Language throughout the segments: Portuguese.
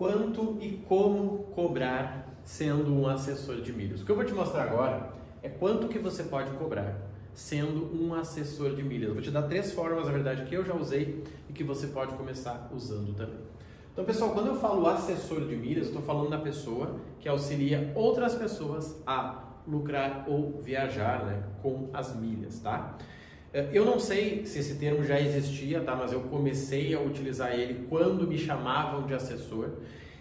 quanto e como cobrar sendo um assessor de milhas. O que eu vou te mostrar agora é quanto que você pode cobrar sendo um assessor de milhas. Eu vou te dar três formas, na verdade, que eu já usei e que você pode começar usando também. Então, pessoal, quando eu falo assessor de milhas, estou falando da pessoa que auxilia outras pessoas a lucrar ou viajar né, com as milhas, tá? É, eu não sei se esse termo já existia, tá? Mas eu comecei a utilizar ele quando me chamavam de assessor.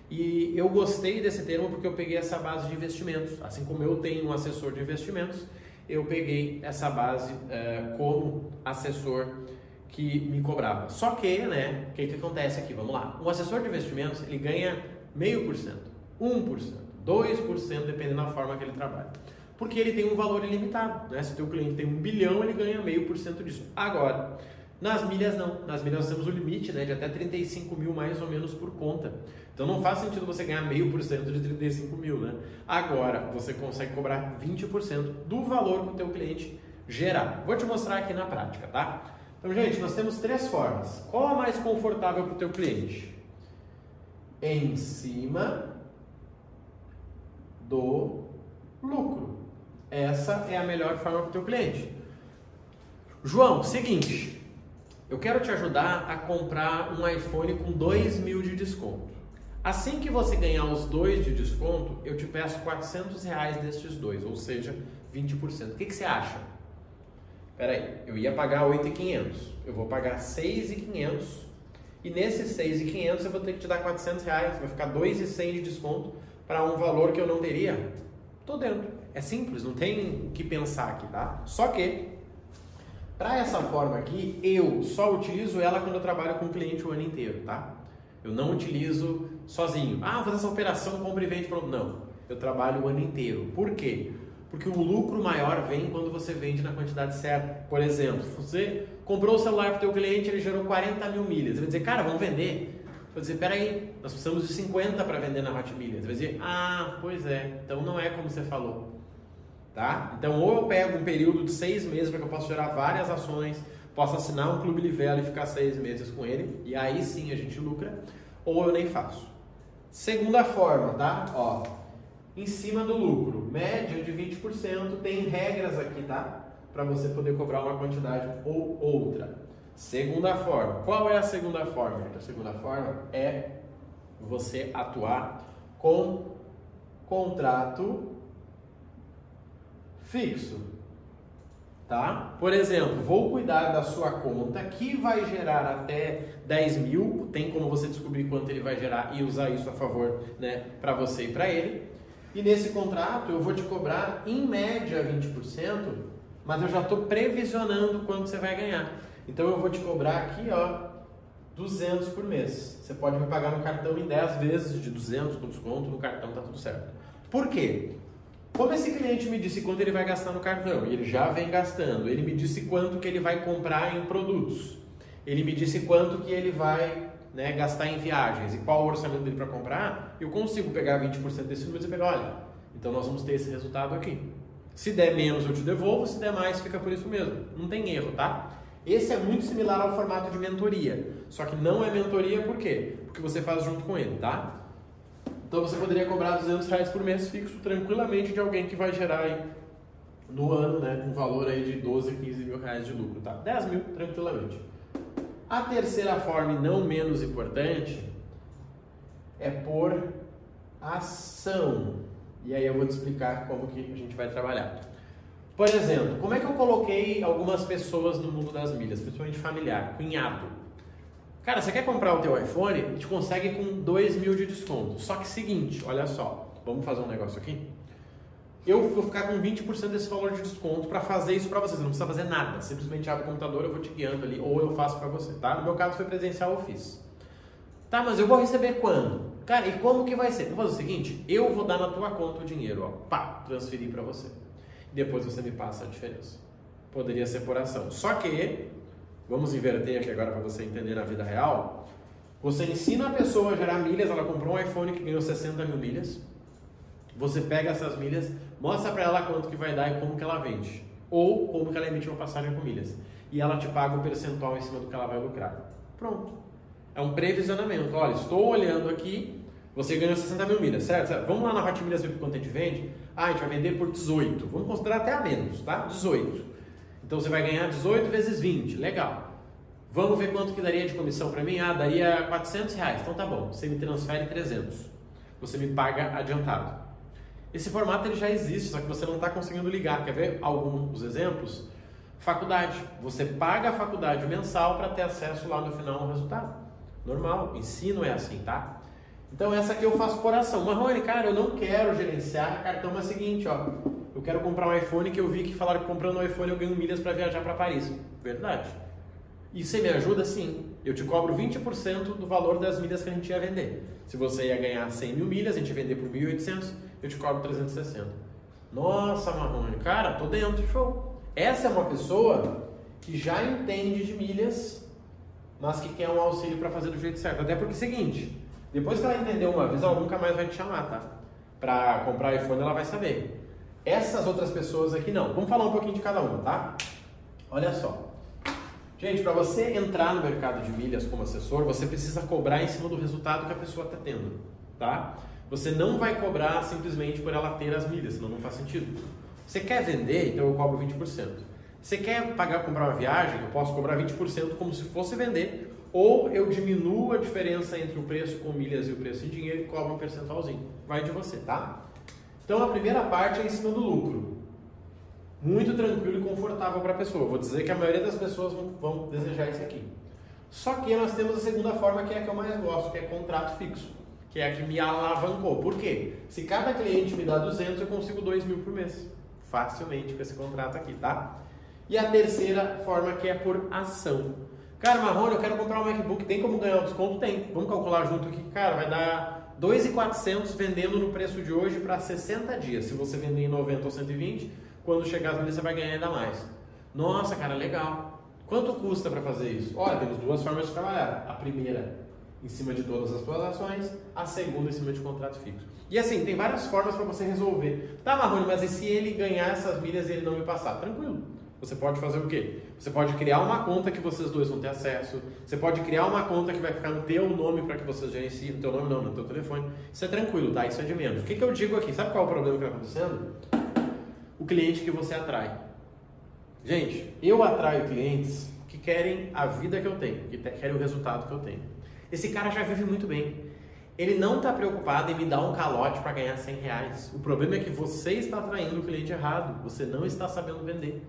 E eu gostei desse termo porque eu peguei essa base de investimentos. Assim como eu tenho um assessor de investimentos, eu peguei essa base uh, como assessor que me cobrava. Só que, né, o que, que acontece aqui? Vamos lá. Um assessor de investimentos, ele ganha meio por cento, 1%, 2%, dependendo da forma que ele trabalha porque ele tem um valor ilimitado. Né? Se o teu cliente tem um bilhão, ele ganha meio por cento disso. Agora, nas milhas não. Nas milhas nós temos o limite né, de até 35 mil mais ou menos por conta. Então não faz sentido você ganhar meio por cento de 35 mil. Né? Agora, você consegue cobrar 20% do valor que o teu cliente gerar. Vou te mostrar aqui na prática, tá? Então, gente, nós temos três formas. Qual a mais confortável para o teu cliente? Em cima do lucro. Essa é a melhor forma para o teu cliente. João, seguinte, eu quero te ajudar a comprar um iPhone com 2 mil de desconto. Assim que você ganhar os dois de desconto, eu te peço 400 reais destes dois, ou seja, 20%. O que, que você acha? Peraí, eu ia pagar 8,500, eu vou pagar 6,500 e nesses 6,500 eu vou ter que te dar 400 reais, vai ficar 2,100 de desconto para um valor que eu não teria? Tô dentro. É simples, não tem o que pensar aqui, tá? Só que, para essa forma aqui, eu só utilizo ela quando eu trabalho com o cliente o ano inteiro, tá? Eu não utilizo sozinho. Ah, vou fazer essa operação, compra e vende pronto. Não, eu trabalho o ano inteiro. Por quê? Porque o lucro maior vem quando você vende na quantidade certa. Por exemplo, você comprou o celular para o teu cliente, ele gerou 40 mil milhas. Ele vai dizer, cara, vamos vender. Vou dizer, peraí, nós precisamos de 50 para vender na Hot Milhas. Vai dizer, ah, pois é, então não é como você falou. Tá? Então, ou eu pego um período de seis meses para que eu possa gerar várias ações, possa assinar um clube Livelo e ficar seis meses com ele, e aí sim a gente lucra, ou eu nem faço. Segunda forma, tá? Ó, em cima do lucro, média de 20%, tem regras aqui, tá? Para você poder cobrar uma quantidade ou outra. Segunda forma, qual é a segunda forma? A segunda forma é você atuar com contrato fixo. Tá? Por exemplo, vou cuidar da sua conta que vai gerar até 10 mil, tem como você descobrir quanto ele vai gerar e usar isso a favor né, para você e para ele. E nesse contrato eu vou te cobrar em média 20%, mas eu já estou previsionando quanto você vai ganhar. Então eu vou te cobrar aqui, ó, 200 por mês. Você pode me pagar no cartão em 10 vezes de 200 com desconto, no cartão tá tudo certo. Por quê? Como esse cliente me disse quanto ele vai gastar no cartão, e ele já vem gastando, ele me disse quanto que ele vai comprar em produtos, ele me disse quanto que ele vai né, gastar em viagens e qual o orçamento dele para comprar, eu consigo pegar 20% desse número e dizer, olha, então nós vamos ter esse resultado aqui. Se der menos eu te devolvo, se der mais fica por isso mesmo. Não tem erro, tá? Esse é muito similar ao formato de mentoria, só que não é mentoria por quê? Porque você faz junto com ele, tá? Então você poderia cobrar 200 reais por mês fixo tranquilamente de alguém que vai gerar aí no ano, né, um valor aí de 12, 15 mil reais de lucro, tá? 10 mil tranquilamente. A terceira forma, e não menos importante, é por ação. E aí eu vou te explicar como que a gente vai trabalhar. Por exemplo, como é que eu coloquei algumas pessoas no mundo das milhas, principalmente familiar, cunhado. Cara, você quer comprar o teu iPhone? A gente consegue com 2 mil de desconto. Só que seguinte, olha só, vamos fazer um negócio aqui? Eu vou ficar com 20% desse valor de desconto para fazer isso para você. Você não precisa fazer nada. Simplesmente abre o computador, eu vou te guiando ali, ou eu faço para você, tá? No meu caso foi presencial, eu fiz. Tá, mas eu vou receber quando? Cara, e como que vai ser? Vou fazer o seguinte, eu vou dar na tua conta o dinheiro, ó, pá, transferir para você. Depois você me passa a diferença. Poderia ser por ação. Só que vamos inverter aqui agora para você entender na vida real. Você ensina a pessoa a gerar milhas, ela comprou um iPhone que ganhou 60 mil milhas. Você pega essas milhas, mostra para ela quanto que vai dar e como que ela vende. Ou como que ela emite uma passagem com milhas. E ela te paga um percentual em cima do que ela vai lucrar. Pronto. É um previsionamento. Olha, estou olhando aqui, Você ganhou 60 mil milhas, certo? Vamos lá na Hot Milhas ver quanto a gente vende? Ah, a gente vai vender por 18. Vamos considerar até a menos, tá? 18. Então você vai ganhar 18 vezes 20. Legal. Vamos ver quanto que daria de comissão para mim? Ah, daria 400 reais. Então tá bom. Você me transfere 300. Você me paga adiantado. Esse formato ele já existe, só que você não está conseguindo ligar. Quer ver alguns exemplos? Faculdade. Você paga a faculdade mensal para ter acesso lá no final ao resultado. Normal. Ensino é assim, tá? Então essa aqui eu faço por ação. Marrone, cara, eu não quero gerenciar cartão, mas é o seguinte, ó. Eu quero comprar um iPhone que eu vi que falaram que comprando um iPhone eu ganho milhas para viajar para Paris. Verdade. E você me ajuda? Sim. Eu te cobro 20% do valor das milhas que a gente ia vender. Se você ia ganhar 100 mil milhas, a gente ia vender por 1.800, eu te cobro 360. Nossa, Marrone, cara, tô dentro, show. Essa é uma pessoa que já entende de milhas, mas que quer um auxílio para fazer do jeito certo. Até porque é o seguinte, depois que ela entendeu uma vez, ela nunca mais vai te chamar, tá? Para comprar iPhone, ela vai saber. Essas outras pessoas aqui não. Vamos falar um pouquinho de cada uma, tá? Olha só. Gente, para você entrar no mercado de milhas como assessor, você precisa cobrar em cima do resultado que a pessoa está tendo, tá? Você não vai cobrar simplesmente por ela ter as milhas, senão não faz sentido. Você quer vender, então eu cobro 20%. Você quer pagar comprar uma viagem, eu posso cobrar 20% como se fosse vender, ou eu diminuo a diferença entre o preço com milhas e o preço em dinheiro e cobro um percentualzinho. Vai de você, tá? Então a primeira parte é em cima do lucro. Muito tranquilo e confortável para a pessoa. Vou dizer que a maioria das pessoas vão, desejar isso aqui. Só que nós temos a segunda forma, que é a que eu mais gosto, que é contrato fixo. Que é a que me alavancou. Por quê? Se cada cliente me dá 200, eu consigo 2 mil por mês. Facilmente com esse contrato aqui, tá? E a terceira forma que é por ação. Cara, Marrone, eu quero comprar um MacBook, tem como ganhar o desconto? Tem. Vamos calcular junto aqui. Cara, vai dar 2,400 vendendo no preço de hoje para 60 dias. Se você vender em 90 ou 120, quando chegar as milhas você vai ganhar ainda mais. Nossa, cara, legal. Quanto custa para fazer isso? Olha, temos duas formas de trabalhar. A primeira, em cima de todas as suas ações. A segunda, em cima de contrato fixo. E assim, tem várias formas para você resolver. Tá, Marrone, mas e se ele ganhar essas milhas e ele não me passar? Tranquilo. Você pode fazer o quê? Você pode criar uma conta que vocês dois vão ter acesso. Você pode criar uma conta que vai ficar no teu nome para que vocês gerenciem. No teu nome não, no teu telefone. Isso é tranquilo, tá? Isso é de menos. O que, que eu digo aqui? Sabe qual é o problema que está acontecendo? O cliente que você atrai. Gente, eu atraio clientes que querem a vida que eu tenho, que querem o resultado que eu tenho. Esse cara já vive muito bem. Ele não está preocupado em me dar um calote para ganhar 100 reais. O problema é que você está atraindo o cliente errado. Você não está sabendo vender.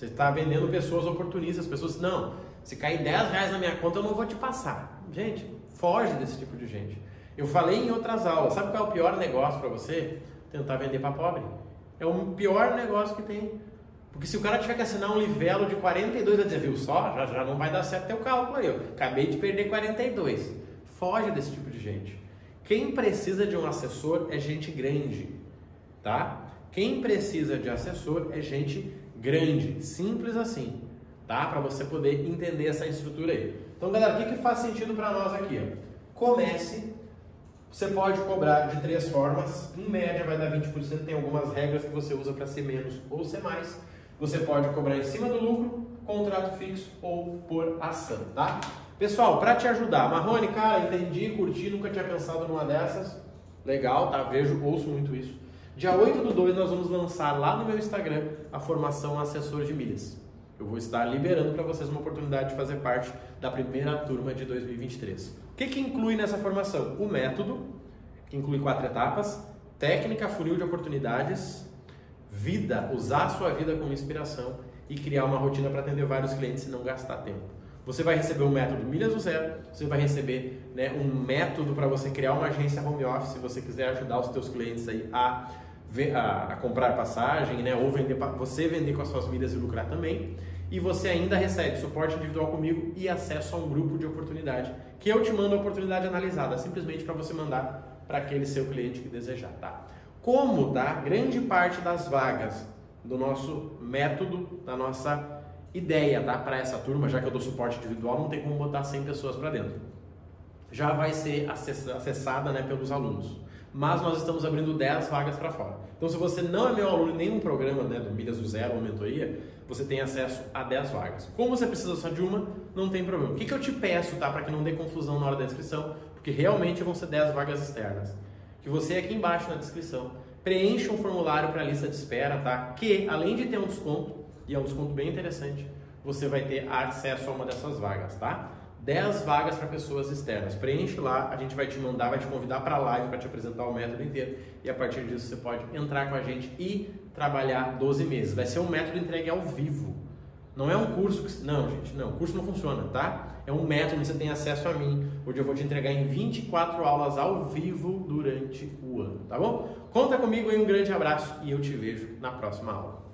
Você está vendendo pessoas oportunistas, pessoas, não, se cair 10 reais na minha conta eu não vou te passar. Gente, foge desse tipo de gente. Eu falei em outras aulas, sabe qual é o pior negócio para você? Tentar vender para pobre. É o pior negócio que tem. Porque se o cara tiver que assinar um livelo de 42, vai dizer, viu só, já, já não vai dar certo teu cálculo aí. Eu acabei de perder 42. Foge desse tipo de gente. Quem precisa de um assessor é gente grande, tá? Quem precisa de assessor é gente grande, simples assim, tá? Para você poder entender essa estrutura aí. Então, galera, o que, que faz sentido para nós aqui? Comece, você pode cobrar de três formas, em média vai dar 20%, tem algumas regras que você usa para ser menos ou ser mais. Você pode cobrar em cima do lucro, contrato fixo ou por ação, tá? Pessoal, para te ajudar, Marrone, cara, entendi, curti, nunca tinha pensado numa dessas. Legal, tá? Vejo, ouço muito isso. Dia 8 do 2 nós vamos lançar lá no meu Instagram a formação assessor de milhas. Eu vou estar liberando para vocês uma oportunidade de fazer parte da primeira turma de 2023. O que, que inclui nessa formação? O método, que inclui quatro etapas, técnica, funil de oportunidades, vida, usar a sua vida como inspiração e criar uma rotina para atender vários clientes e não gastar tempo. Você vai receber um método Milhas do Zero, você vai receber né, um método para você criar uma agência home office, se você quiser ajudar os seus clientes aí a a, a comprar passagem, né? Ou vender, você vender com as suas milhas e lucrar também. E você ainda recebe suporte individual comigo e acesso a um grupo de oportunidade, que eu te mando a oportunidade analisada, simplesmente para você mandar para aquele seu cliente que desejar, tá? Como, tá? Grande parte das vagas do nosso método, da nossa ideia, tá? Para essa turma, já que eu dou suporte individual, não tem como botar 100 pessoas para dentro. Já vai ser acessada, né, pelos alunos mas nós estamos abrindo 10 vagas para fora. Então, se você não é meu aluno em nenhum programa né, do Milhas do Zero ou mentoria, você tem acesso a 10 vagas. Como você precisa só de uma, não tem problema. O que, que eu te peço, tá, para que não dê confusão na hora da inscrição? porque realmente vão ser 10 vagas externas. Que você aqui embaixo na descrição preencha um formulário para a lista de espera, tá? Que além de ter um desconto, e é um desconto bem interessante, você vai ter acesso a uma dessas vagas, tá? 10 vagas para pessoas externas. Preenche lá, a gente vai te mandar, vai te convidar para a live para te apresentar o método inteiro e a partir disso você pode entrar com a gente e trabalhar 12 meses. Vai ser um método entregue ao vivo. Não é um curso que... Não, gente, não. Curso não funciona, tá? É um método onde você tem acesso a mim, onde eu vou te entregar em 24 aulas ao vivo durante o ano, tá bom? Conta comigo aí, um grande abraço e eu te vejo na próxima aula.